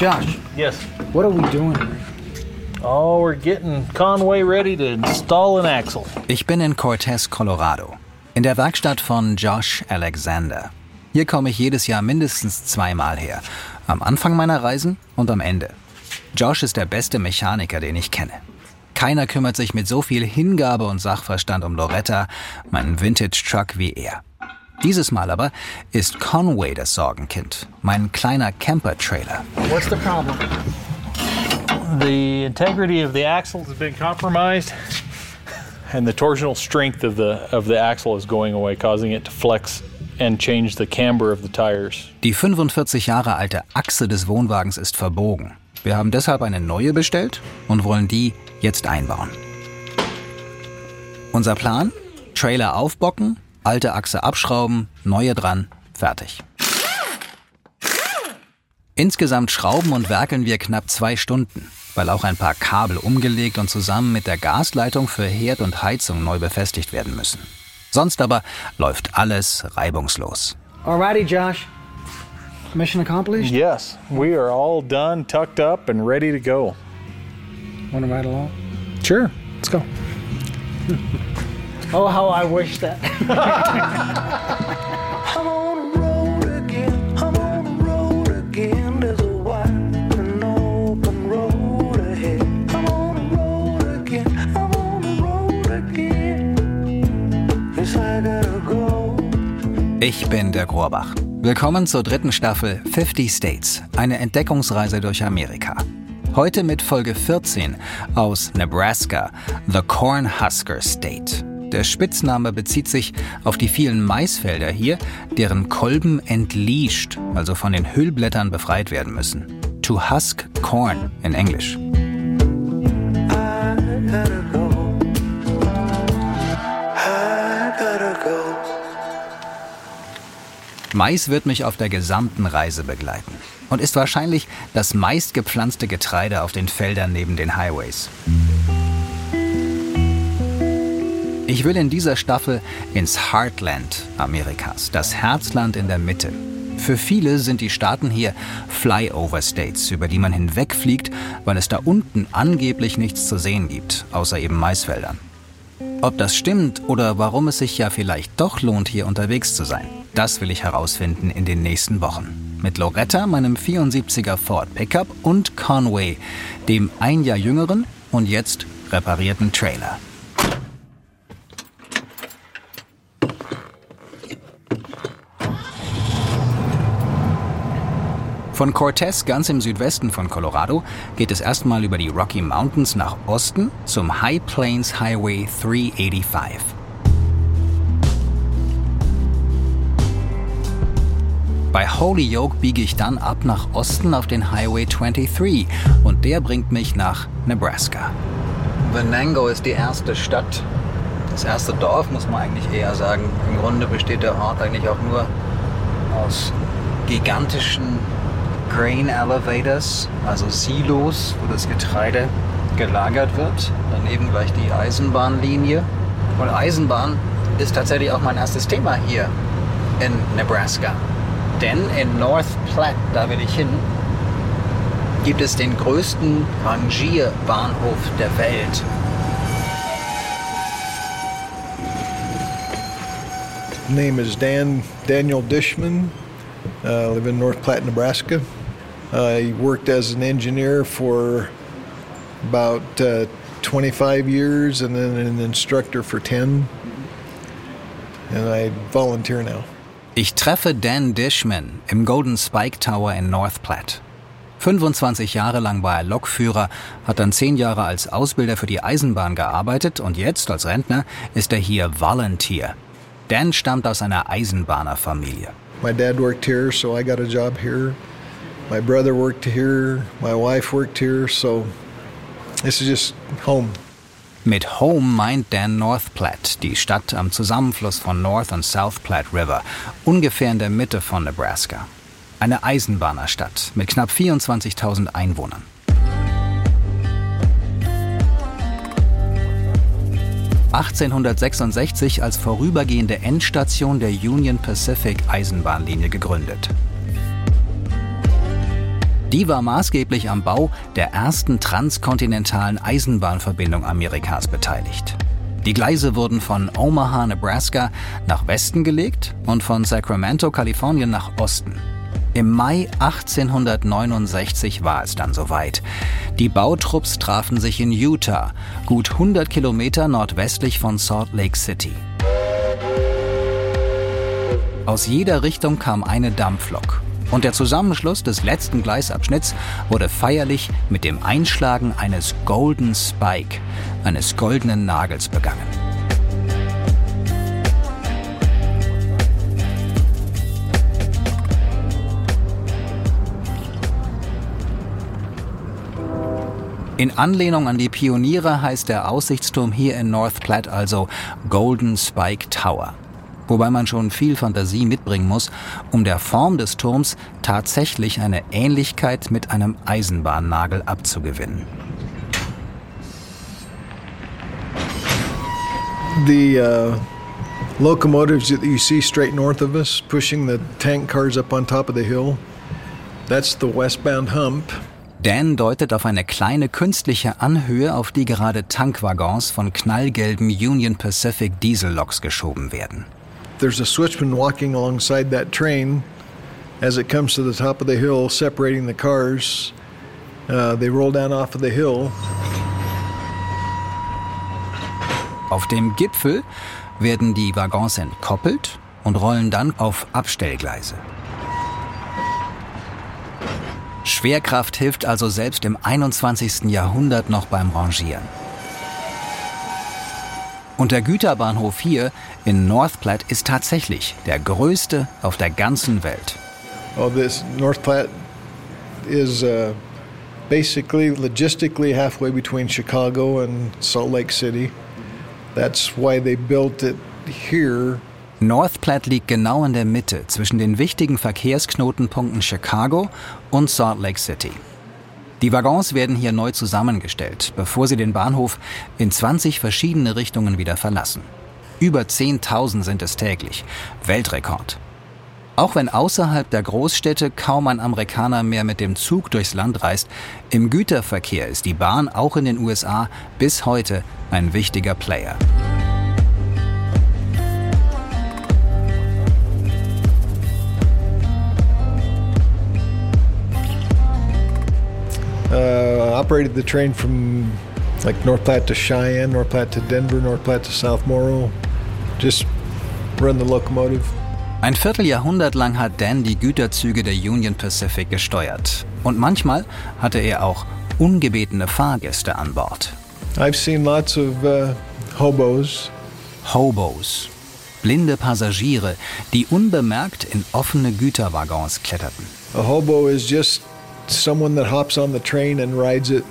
Josh, Yes. what are we doing here? Oh, we're getting Conway ready to install an axle. Ich bin in Cortez, Colorado, in der Werkstatt von Josh Alexander. Hier komme ich jedes Jahr mindestens zweimal her. Am Anfang meiner Reisen und am Ende. Josh ist der beste Mechaniker, den ich kenne. Keiner kümmert sich mit so viel Hingabe und Sachverstand um Loretta, meinen Vintage-Truck, wie er. Dieses Mal aber ist Conway das Sorgenkind, mein kleiner Camper-Trailer. What's the problem? The integrity of the axle has been compromised, and the torsional strength of the of the axle is going away, causing it to flex and change the camber of the tires. Die 45 Jahre alte Achse des Wohnwagens ist verbogen. Wir haben deshalb eine neue bestellt und wollen die jetzt einbauen. Unser Plan? Trailer aufbocken, alte Achse abschrauben, neue dran, fertig. Insgesamt schrauben und werkeln wir knapp zwei Stunden, weil auch ein paar Kabel umgelegt und zusammen mit der Gasleitung für Herd und Heizung neu befestigt werden müssen. Sonst aber läuft alles reibungslos. Alrighty, Josh. Mission accomplished? Yes, we are all done, tucked up, and ready to go. Want to ride along? Sure, let's go. Oh, how I wish that. I'm on the road again. I'm on the road again. There's a wide and open road ahead. I'm on the road again. I'm on the road again. Yes, I gotta go. Ich bin der Grohrbach. Willkommen zur dritten Staffel 50 States, eine Entdeckungsreise durch Amerika. Heute mit Folge 14 aus Nebraska, The Cornhusker State. Der Spitzname bezieht sich auf die vielen Maisfelder hier, deren Kolben entleashed, also von den Hüllblättern befreit werden müssen. To husk corn in Englisch. Mais wird mich auf der gesamten Reise begleiten und ist wahrscheinlich das meistgepflanzte Getreide auf den Feldern neben den Highways. Ich will in dieser Staffel ins Heartland Amerikas, das Herzland in der Mitte. Für viele sind die Staaten hier Flyover States, über die man hinwegfliegt, weil es da unten angeblich nichts zu sehen gibt, außer eben Maisfeldern. Ob das stimmt oder warum es sich ja vielleicht doch lohnt, hier unterwegs zu sein, das will ich herausfinden in den nächsten Wochen. Mit Loretta, meinem 74er Ford Pickup und Conway, dem ein Jahr jüngeren und jetzt reparierten Trailer. Von Cortez ganz im Südwesten von Colorado geht es erstmal über die Rocky Mountains nach Osten zum High Plains Highway 385. Bei Holyoke biege ich dann ab nach Osten auf den Highway 23 und der bringt mich nach Nebraska. Venango ist die erste Stadt. Das erste Dorf muss man eigentlich eher sagen. Im Grunde besteht der Ort eigentlich auch nur aus gigantischen Grain Elevators, also Silos, wo das Getreide gelagert wird. Daneben gleich die Eisenbahnlinie. Und Eisenbahn ist tatsächlich auch mein erstes Thema hier in Nebraska. Denn in North Platte, da will ich hin, gibt es den größten Rangierbahnhof der Welt. name is Dan Daniel Dishman. Uh, I live in North Platte, Nebraska. I worked as an engineer for about uh, 25 years and then an instructor for 10. And I volunteer now. Ich treffe Dan Dishman im Golden Spike Tower in North Platte. 25 Jahre lang war er Lokführer, hat dann 10 Jahre als Ausbilder für die Eisenbahn gearbeitet und jetzt als Rentner ist er hier Volunteer. Dan stammt aus einer Eisenbahnerfamilie. My dad worked here, so I got a job here. My brother worked here. My wife worked here, so this is just home. Mit Home meint Dan North Platte, die Stadt am Zusammenfluss von North und South Platte River, ungefähr in der Mitte von Nebraska. Eine Eisenbahnerstadt mit knapp 24.000 Einwohnern. (1866) als vorübergehende Endstation der Union Pacific Eisenbahnlinie gegründet. Die war maßgeblich am Bau der ersten transkontinentalen Eisenbahnverbindung Amerikas beteiligt. Die Gleise wurden von Omaha, Nebraska nach Westen gelegt und von Sacramento, Kalifornien nach Osten. Im Mai 1869 war es dann soweit. Die Bautrupps trafen sich in Utah, gut 100 Kilometer nordwestlich von Salt Lake City. Aus jeder Richtung kam eine Dampflok. Und der Zusammenschluss des letzten Gleisabschnitts wurde feierlich mit dem Einschlagen eines Golden Spike, eines goldenen Nagels begangen. In Anlehnung an die Pioniere heißt der Aussichtsturm hier in North Platte also Golden Spike Tower. Wobei man schon viel Fantasie mitbringen muss, um der Form des Turms tatsächlich eine Ähnlichkeit mit einem Eisenbahnnagel abzugewinnen. The uh, locomotives that you see straight north of us, pushing the tank cars up on top of the hill, that's the westbound hump. Dan deutet auf eine kleine künstliche Anhöhe, auf die gerade Tankwaggons von knallgelben Union Pacific Dieselloks geschoben werden. There's a switchman walking alongside that train as it comes to the top of the hill, separating the cars. Uh, they roll down off of the hill. Auf dem Gipfel werden die Waggons entkoppelt und rollen dann auf Abstellgleise. Schwerkraft hilft also selbst im 21. Jahrhundert noch beim Rangieren. Und der Güterbahnhof hier in North Platte ist tatsächlich der größte auf der ganzen Welt. Oh, this North Platte is uh, basically logistically halfway between Chicago and Salt Lake City. That's why they built it here. North Platte liegt genau in der Mitte zwischen den wichtigen Verkehrsknotenpunkten Chicago und Salt Lake City. Die Waggons werden hier neu zusammengestellt, bevor sie den Bahnhof in 20 verschiedene Richtungen wieder verlassen. Über 10.000 sind es täglich. Weltrekord. Auch wenn außerhalb der Großstädte kaum ein Amerikaner mehr mit dem Zug durchs Land reist, im Güterverkehr ist die Bahn auch in den USA bis heute ein wichtiger Player. Uh, operated the train from like North Platte to Cheyenne, North Platte to Denver, North Platte to South Morrow. Just run the locomotive. Ein Vierteljahrhundert lang hat Dan die Güterzüge der Union Pacific gesteuert. Und manchmal hatte er auch ungebetene Fahrgäste an Bord. I've seen lots of uh, hobos. Hobos. Blinde Passagiere, die unbemerkt in offene Güterwaggons kletterten. A hobo is just someone that hops on the train and rides it.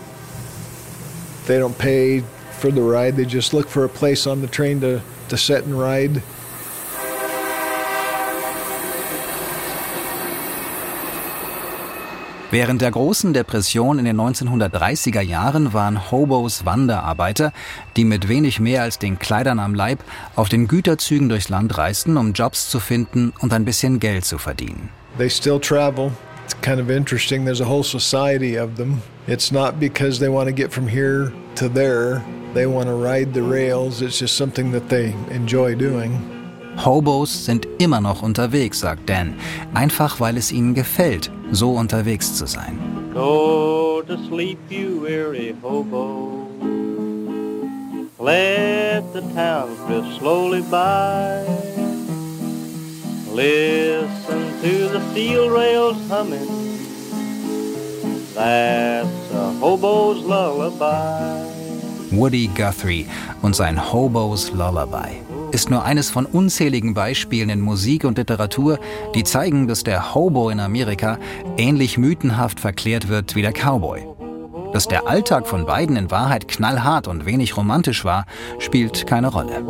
They don't pay for the ride, they just look for a place on the train to, to sit and ride. Während der großen Depression in den 1930er Jahren waren Hobos Wanderarbeiter, die mit wenig mehr als den Kleidern am Leib auf den Güterzügen durchs Land reisten, um Jobs zu finden und ein bisschen Geld zu verdienen. They still travel. It's kind of interesting. There's a whole society of them. It's not because they want to get from here to there. They want to ride the rails. It's just something that they enjoy doing. Hobos sind immer noch unterwegs, sagt Dan, einfach weil es ihnen gefällt, so unterwegs zu sein. Go to sleep, you weary hobo. Let the town drift slowly by. Listen to the steel rails humming. That's a hobo's lullaby. Woody Guthrie und sein Hobos Lullaby ist nur eines von unzähligen Beispielen in Musik und Literatur, die zeigen, dass der Hobo in Amerika ähnlich mythenhaft verklärt wird wie der Cowboy. Dass der Alltag von beiden in Wahrheit knallhart und wenig romantisch war, spielt keine Rolle.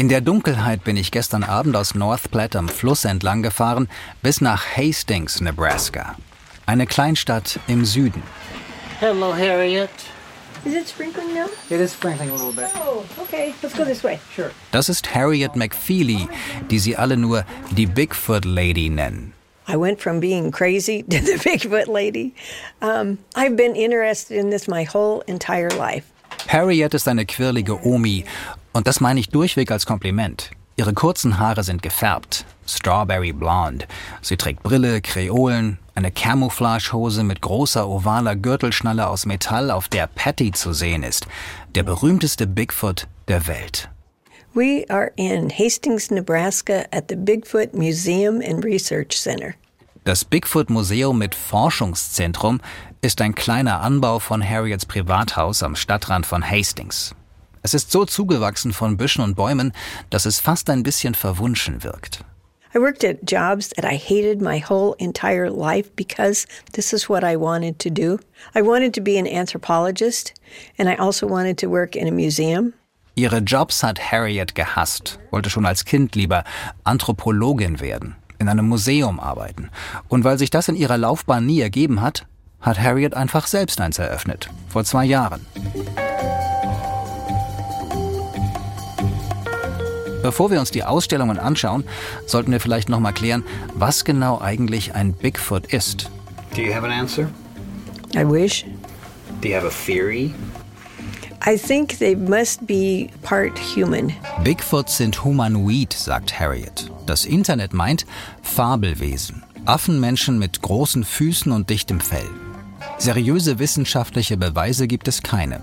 In der Dunkelheit bin ich gestern Abend aus North Platte am Fluss entlang gefahren bis nach Hastings, Nebraska. Eine Kleinstadt im Süden. Hello, Harriet. Is it sprinkling now? It is sprinkling a little bit. Oh, okay. Let's go this way. Sure. Das ist Harriet McFeely, die sie alle nur die Bigfoot Lady nennen. I went from being crazy to the Bigfoot lady. Um, I've been interested in this my whole entire life. Harriet ist eine quirlige Omi und das meine ich durchweg als Kompliment. Ihre kurzen Haare sind gefärbt, Strawberry Blonde. Sie trägt Brille, Kreolen, eine Camouflagehose mit großer ovaler Gürtelschnalle aus Metall, auf der Patty zu sehen ist, der berühmteste Bigfoot der Welt. We are in Hastings, Nebraska at the Bigfoot Museum and Research Center. Das Bigfoot Museum mit Forschungszentrum ist ein kleiner Anbau von Harriets Privathaus am Stadtrand von Hastings. Es ist so zugewachsen von Büschen und Bäumen, dass es fast ein bisschen verwunschen wirkt. I worked at jobs that I hated my whole entire life because this is what I wanted to do. I wanted to be an anthropologist, and I also wanted to work in a museum. Ihre Jobs hat Harriet gehasst, wollte schon als Kind lieber Anthropologin werden, in einem Museum arbeiten. Und weil sich das in ihrer Laufbahn nie ergeben hat, hat Harriet einfach selbst eins eröffnet, vor zwei Jahren. Bevor wir uns die Ausstellungen anschauen, sollten wir vielleicht noch mal klären, was genau eigentlich ein Bigfoot ist. Do you have an answer? I wish. Do you have a theory? I think they must be part human. Bigfoots sind humanoid, sagt Harriet. Das Internet meint Fabelwesen. Affenmenschen mit großen Füßen und dichtem Fell. Seriöse wissenschaftliche Beweise gibt es keine.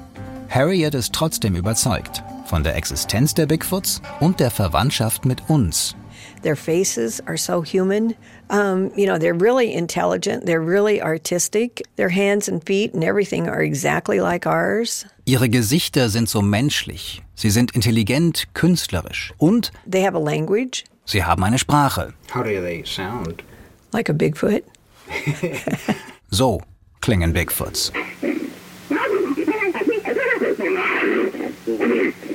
Harriet ist trotzdem überzeugt von der Existenz der Bigfoots und der Verwandtschaft mit uns. Their faces are so human. Um, you know, they're really intelligent. They're really artistic. Their hands and feet and everything are exactly like ours. Ihre Gesichter sind so menschlich. Sie sind intelligent, künstlerisch und They have a language sie haben eine Sprache. How do they sound? like a Bigfoot. So klingen Bigfoots.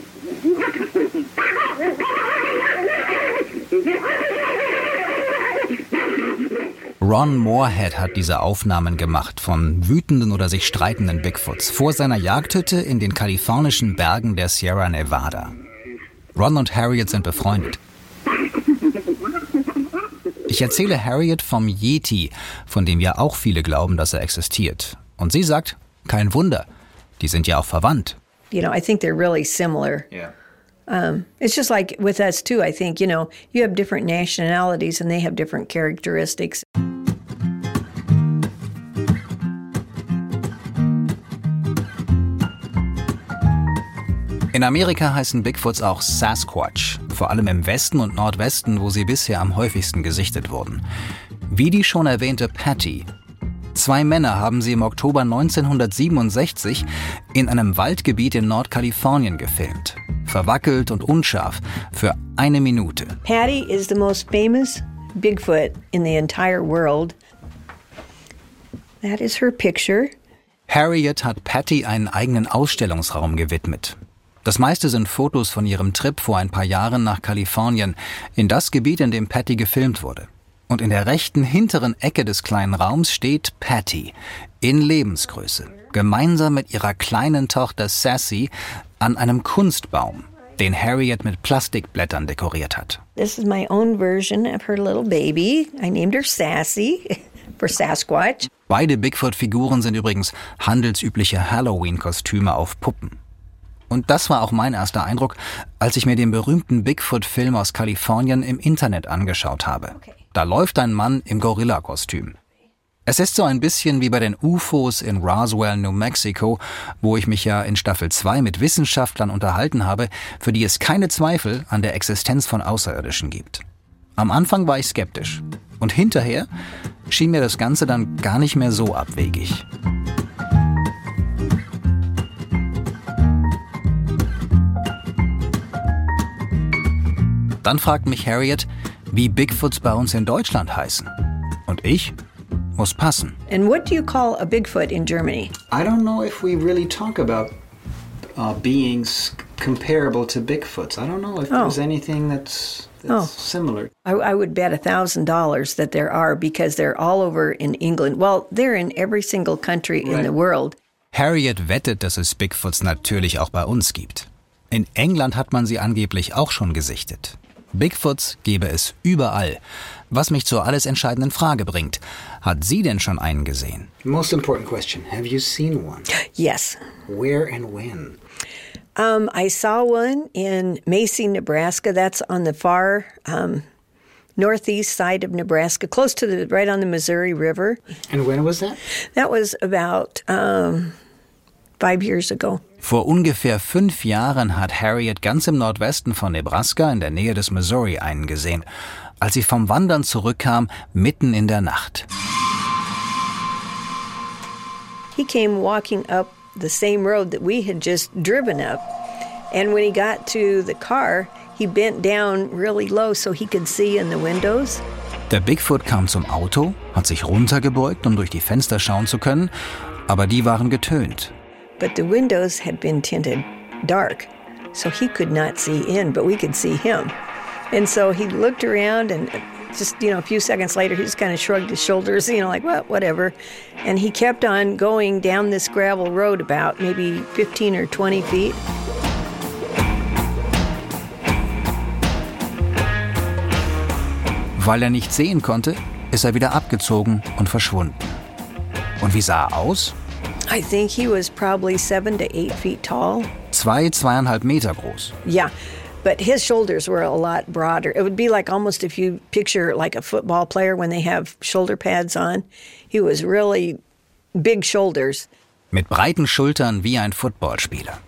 Ron Moorhead hat diese Aufnahmen gemacht von wütenden oder sich streitenden Bigfoots vor seiner Jagdhütte in den kalifornischen Bergen der Sierra Nevada. Ron und Harriet sind befreundet. Ich erzähle Harriet vom Yeti, von dem ja auch viele glauben, dass er existiert. Und sie sagt, kein Wunder, die sind ja auch verwandt. You know, I think they're really similar. Yeah. It's just like with us too. I think you know you have different nationalities and they have different characteristics. In Amerika heißen Bigfoots auch Sasquatch, vor allem im Westen und Nordwesten, wo sie bisher am häufigsten gesichtet wurden. Wie die schon erwähnte Patty. Zwei Männer haben sie im Oktober 1967 in einem Waldgebiet in Nordkalifornien gefilmt. Verwackelt und unscharf für eine Minute. Patty is the most famous Bigfoot in the entire world. That is her picture. Harriet hat Patty einen eigenen Ausstellungsraum gewidmet. Das meiste sind Fotos von ihrem Trip vor ein paar Jahren nach Kalifornien, in das Gebiet, in dem Patty gefilmt wurde. Und in der rechten hinteren Ecke des kleinen Raums steht Patty in Lebensgröße, gemeinsam mit ihrer kleinen Tochter Sassy an einem Kunstbaum, den Harriet mit Plastikblättern dekoriert hat. This is my own version of her little baby. I named her Sassy for Sasquatch. Beide Bigfoot-Figuren sind übrigens handelsübliche Halloween-Kostüme auf Puppen. Und das war auch mein erster Eindruck, als ich mir den berühmten Bigfoot-Film aus Kalifornien im Internet angeschaut habe. Da läuft ein Mann im Gorilla-Kostüm. Es ist so ein bisschen wie bei den UFOs in Roswell, New Mexico, wo ich mich ja in Staffel 2 mit Wissenschaftlern unterhalten habe, für die es keine Zweifel an der Existenz von Außerirdischen gibt. Am Anfang war ich skeptisch. Und hinterher schien mir das Ganze dann gar nicht mehr so abwegig. Dann fragt mich Harriet, wie Bigfoots bei uns in Deutschland heißen. Und ich muss passen. And what do you call a Bigfoot in Germany? I don't know if we really talk about uh, beings comparable to Bigfoots. I don't know if there's anything that's, that's Oh. similar. I, I would bet a thousand dollars that there are because they're all over in England. Well, they're in every single country in Right. the world. Harriet wettet, dass es Bigfoots natürlich auch bei uns gibt. In England hat man sie angeblich auch schon gesichtet. Bigfoots gäbe es überall. Was mich zur alles entscheidenden Frage bringt. Hat sie denn schon einen gesehen? Most important question. Have you seen one? Yes. Where and when? Um, I saw one in Macy, Nebraska. That's on the far um, northeast side of Nebraska, close to the right on the Missouri River. And when was that? That was about um, five years ago. Vor ungefähr fünf Jahren hat Harriet ganz im Nordwesten von Nebraska in der Nähe des Missouri einen gesehen, als sie vom Wandern zurückkam, mitten in der Nacht. He came walking up the same road that we had just driven up. And when he got to the car, he bent down really low so he could see in the windows. Der Bigfoot kam zum Auto, hat sich runtergebeugt, um durch die Fenster schauen zu können, aber die waren getönt. But the windows had been tinted dark, so he could not see in, but we could see him. And so he looked around and just, you know, a few seconds later, he just kind of shrugged his shoulders, you know, like, well, whatever. And he kept on going down this gravel road about maybe 15 or 20 feet. Weil er nicht sehen konnte, ist er wieder abgezogen und verschwunden. Und wie sah er aus? I think he was probably seven to eight feet tall. Zwei, zweieinhalb Meter groß. Yeah, but his shoulders were a lot broader. It would be like almost if you picture like a football player when they have shoulder pads on. He was really big shoulders. Mit breiten Schultern wie ein Footballspieler.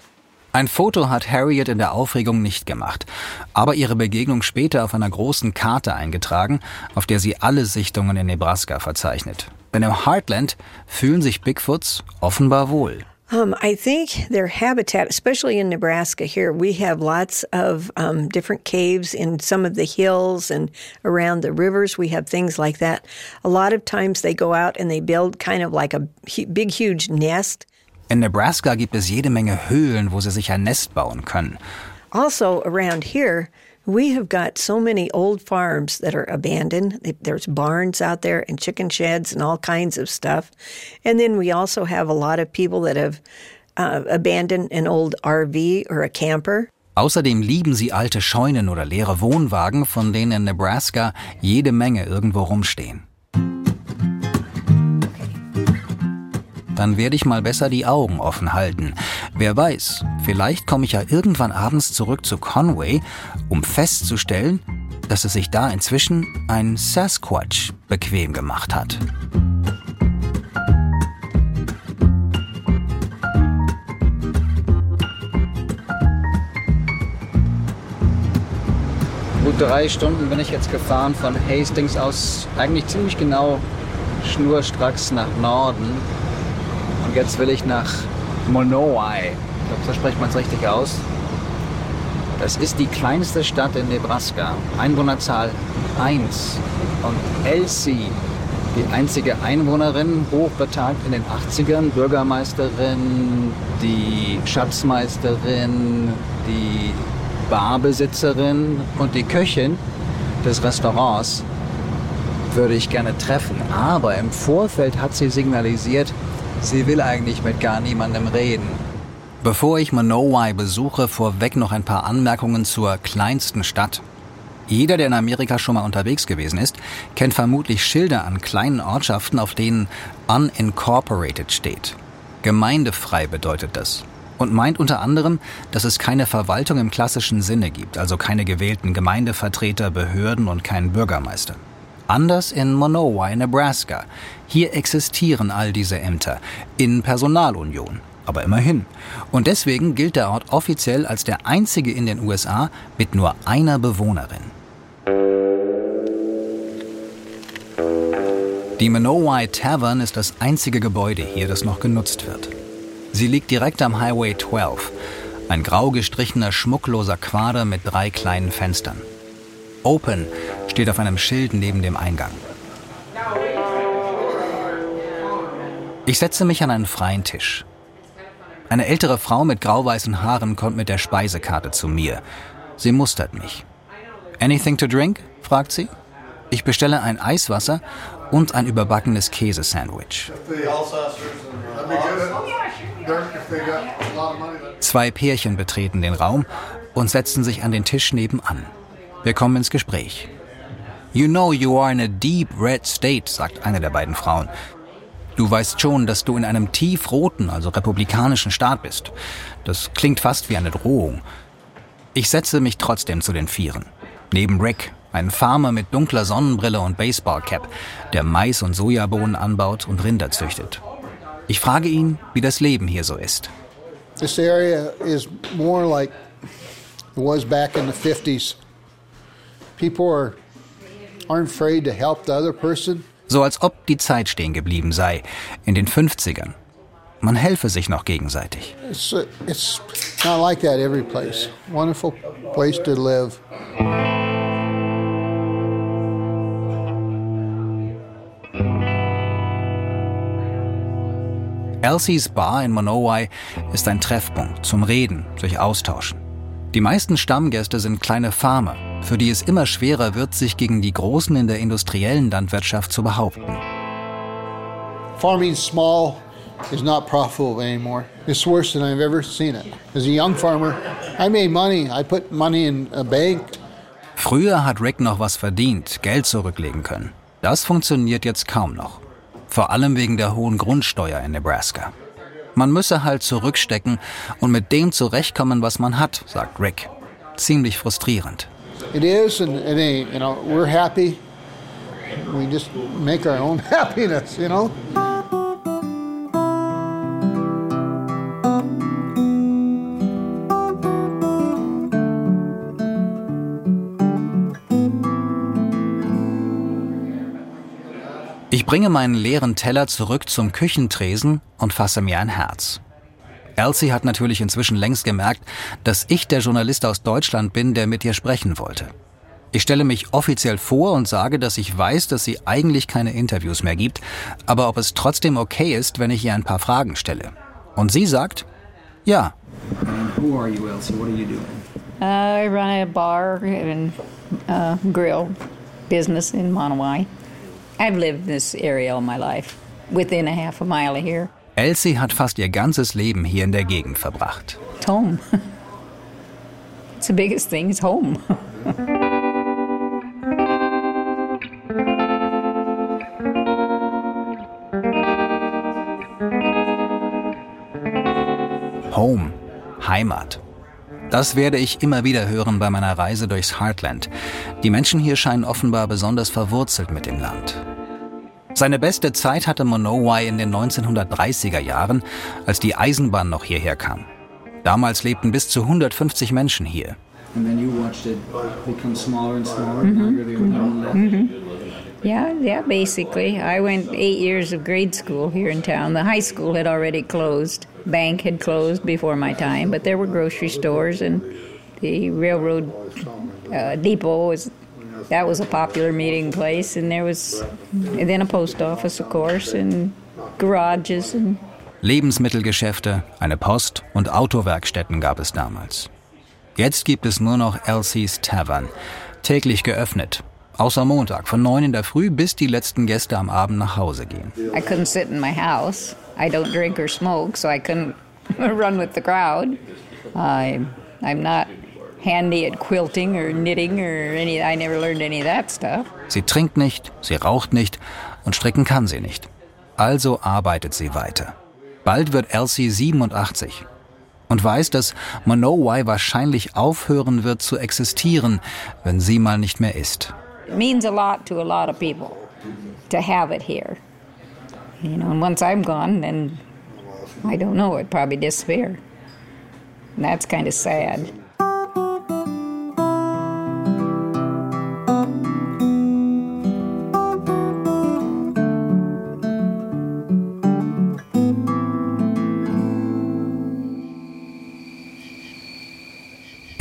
Ein Foto hat Harriet in der Aufregung nicht gemacht, aber ihre Begegnung später auf einer großen Karte eingetragen, auf der sie alle Sichtungen in Nebraska verzeichnet. Denn im Heartland fühlen sich Bigfoots offenbar wohl. Um, I think their habitat, especially in Nebraska here, we have lots of um, different caves in some of the hills and around the rivers. We have things like that. A lot of times they go out and they build kind of like a big, huge nest. In Nebraska gibt es jede Menge Höhlen, wo sie sich ein Nest bauen können. Also, around here, we have got so many old farms that are abandoned. There's barns out there and chicken sheds and all kinds of stuff. And then we also have a lot of people that have uh, abandoned an old RV or a camper. Außerdem lieben sie alte Scheunen oder leere Wohnwagen, von denen in Nebraska jede Menge irgendwo rumstehen. Dann werde ich mal besser die Augen offen halten. Wer weiß, vielleicht komme ich ja irgendwann abends zurück zu Conway, um festzustellen, dass es sich da inzwischen ein Sasquatch bequem gemacht hat. Gut drei Stunden bin ich jetzt gefahren von Hastings aus, eigentlich ziemlich genau schnurstracks nach Norden. Jetzt will ich nach Monowai. Ich glaube, so spricht man es richtig aus. Das ist die kleinste Stadt in Nebraska. Einwohnerzahl 1. Und Elsie, die einzige Einwohnerin, hochbetagt in den 80ern, Bürgermeisterin, die Schatzmeisterin, die Barbesitzerin und die Köchin des Restaurants würde ich gerne treffen. Aber im Vorfeld hat sie signalisiert, sie will eigentlich mit gar niemandem reden. Bevor ich Manowai besuche, vorweg noch ein paar Anmerkungen zur kleinsten Stadt. Jeder, der in Amerika schon mal unterwegs gewesen ist, kennt vermutlich Schilder an kleinen Ortschaften, auf denen unincorporated steht. Gemeindefrei bedeutet das. Und meint unter anderem, dass es keine Verwaltung im klassischen Sinne gibt, also keine gewählten Gemeindevertreter, Behörden und keinen Bürgermeister. Anders in Monowai, Nebraska. Hier existieren all diese Ämter in Personalunion, aber immerhin. Und deswegen gilt der Ort offiziell als der einzige in den USA mit nur einer Bewohnerin. Die Monowai Tavern ist das einzige Gebäude hier, das noch genutzt wird. Sie liegt direkt am Highway 12, ein grau gestrichener, schmuckloser Quader mit drei kleinen Fenstern. Open steht auf einem Schild neben dem Eingang. Ich setze mich an einen freien Tisch. Eine ältere Frau mit grauweißen Haaren kommt mit der Speisekarte zu mir. Sie mustert mich. Anything to drink? fragt sie. Ich bestelle ein Eiswasser und ein überbackenes Käsesandwich. Zwei Pärchen betreten den Raum und setzen sich an den Tisch nebenan. Wir kommen ins Gespräch. You know you are in a deep red state, sagt eine der beiden Frauen. Du weißt schon, dass du in einem tiefroten, also republikanischen Staat bist. Das klingt fast wie eine Drohung. Ich setze mich trotzdem zu den Vieren. Neben Rick, ein Farmer mit dunkler Sonnenbrille und Baseballcap, der Mais und Sojabohnen anbaut und Rinder züchtet. Ich frage ihn, wie das Leben hier so ist. This area is more like it was back in the 50s. People are, So als ob die Zeit stehen geblieben sei, in den 50ern. Man helfe sich noch gegenseitig. It's, it's not like that every place. Wonderful place to live. Elsie's Bar in Monowai ist ein Treffpunkt zum Reden, sich austauschen. Die meisten Stammgäste sind kleine Farmer, für die es immer schwerer wird, sich gegen die Großen in der industriellen Landwirtschaft zu behaupten. Farming small is not profitable anymore. It's worse than I've ever seen it. As a young farmer, I made money. I put money in a bank. Früher hat Rick noch was verdient, Geld zurücklegen können. Das funktioniert jetzt kaum noch. Vor allem wegen der hohen Grundsteuer in Nebraska. Man müsse halt zurückstecken und mit dem zurechtkommen, was man hat, sagt Rick. Ziemlich frustrierend. It is, and it ain't. You know, we're happy. We just make our own happiness. You know. Ich bringe meinen leeren Teller zurück zum Küchentresen und fasse mir ein Herz. Elsie hat natürlich inzwischen längst gemerkt, dass ich der Journalist aus Deutschland bin, der mit ihr sprechen wollte. Ich stelle mich offiziell vor und sage, dass ich weiß, dass sie eigentlich keine Interviews mehr gibt, aber ob es trotzdem okay ist, wenn ich ihr ein paar Fragen stelle. Und sie sagt, ja. Who are you, Elsie? What are you doing? I run a bar and uh, grill business in Monowai. I've lived in this area all my life, within a half a mile of here. Elsie hat fast ihr ganzes Leben hier in der Gegend verbracht. It's home. it's the biggest thing, it's home. Home, Heimat. Das werde ich immer wieder hören bei meiner Reise durchs Heartland. Die Menschen hier scheinen offenbar besonders verwurzelt mit dem Land. Seine beste Zeit hatte Monowai in den 1930er Jahren, als die Eisenbahn noch hierher kam. Damals lebten bis zu 150 Menschen hier. And then you watched it become smaller and smaller. and really no one left. yeah, yeah, basically. I went eight years of grade school here in town. The high school had already closed. Bank had closed before my time, but there were grocery stores and the railroad uh, depot was that was a popular meeting place, and there was and then a post office, of course, and garages and Lebensmittelgeschäfte, eine Post und Autowerkstätten gab es damals. Jetzt gibt es nur noch Elsie's Tavern, täglich geöffnet. Außer Montag von 9 in der Früh bis die letzten Gäste am Abend nach Hause gehen. I couldn't sit in my house. I don't drink or smoke, so I couldn't run with the crowd. I, I'm not handy at quilting or knitting or any. I never learned any of that stuff. Sie trinkt nicht, sie raucht nicht und stricken kann sie nicht. Also arbeitet sie weiter. Bald wird Elsie 87 und weiß, dass Monowai wahrscheinlich aufhören wird zu existieren, wenn sie mal nicht mehr ist. It means a lot to a lot of people to have it here. You know, and once I'm gone, then I don't know. It'd probably disappear. And that's kind of sad.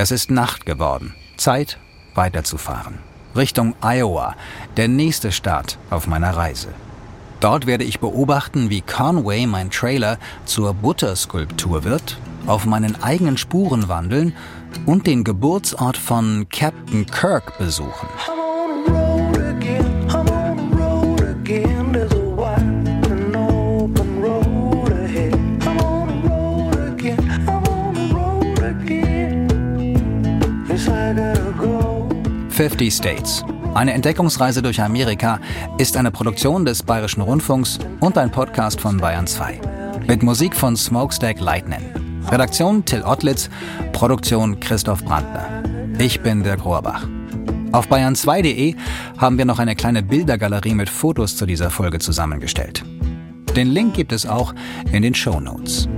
Es ist Nacht geworden. Zeit, weiterzufahren. Richtung Iowa, der nächste Start auf meiner Reise. Dort werde ich beobachten, wie Conway, mein Trailer, zur Butterskulptur wird, auf meinen eigenen Spuren wandeln und den Geburtsort von Captain Kirk besuchen. 50 States. Eine Entdeckungsreise durch Amerika ist eine Produktion des Bayerischen Rundfunks und ein Podcast von Bayern 2. Mit Musik von Smokestack Lightning. Redaktion Till Ottlitz, Produktion Christoph Brandner. Ich bin Dirk Rohrbach. Auf bayern2.de haben wir noch eine kleine Bildergalerie mit Fotos zu dieser Folge zusammengestellt. Den Link gibt es auch in den Show Notes.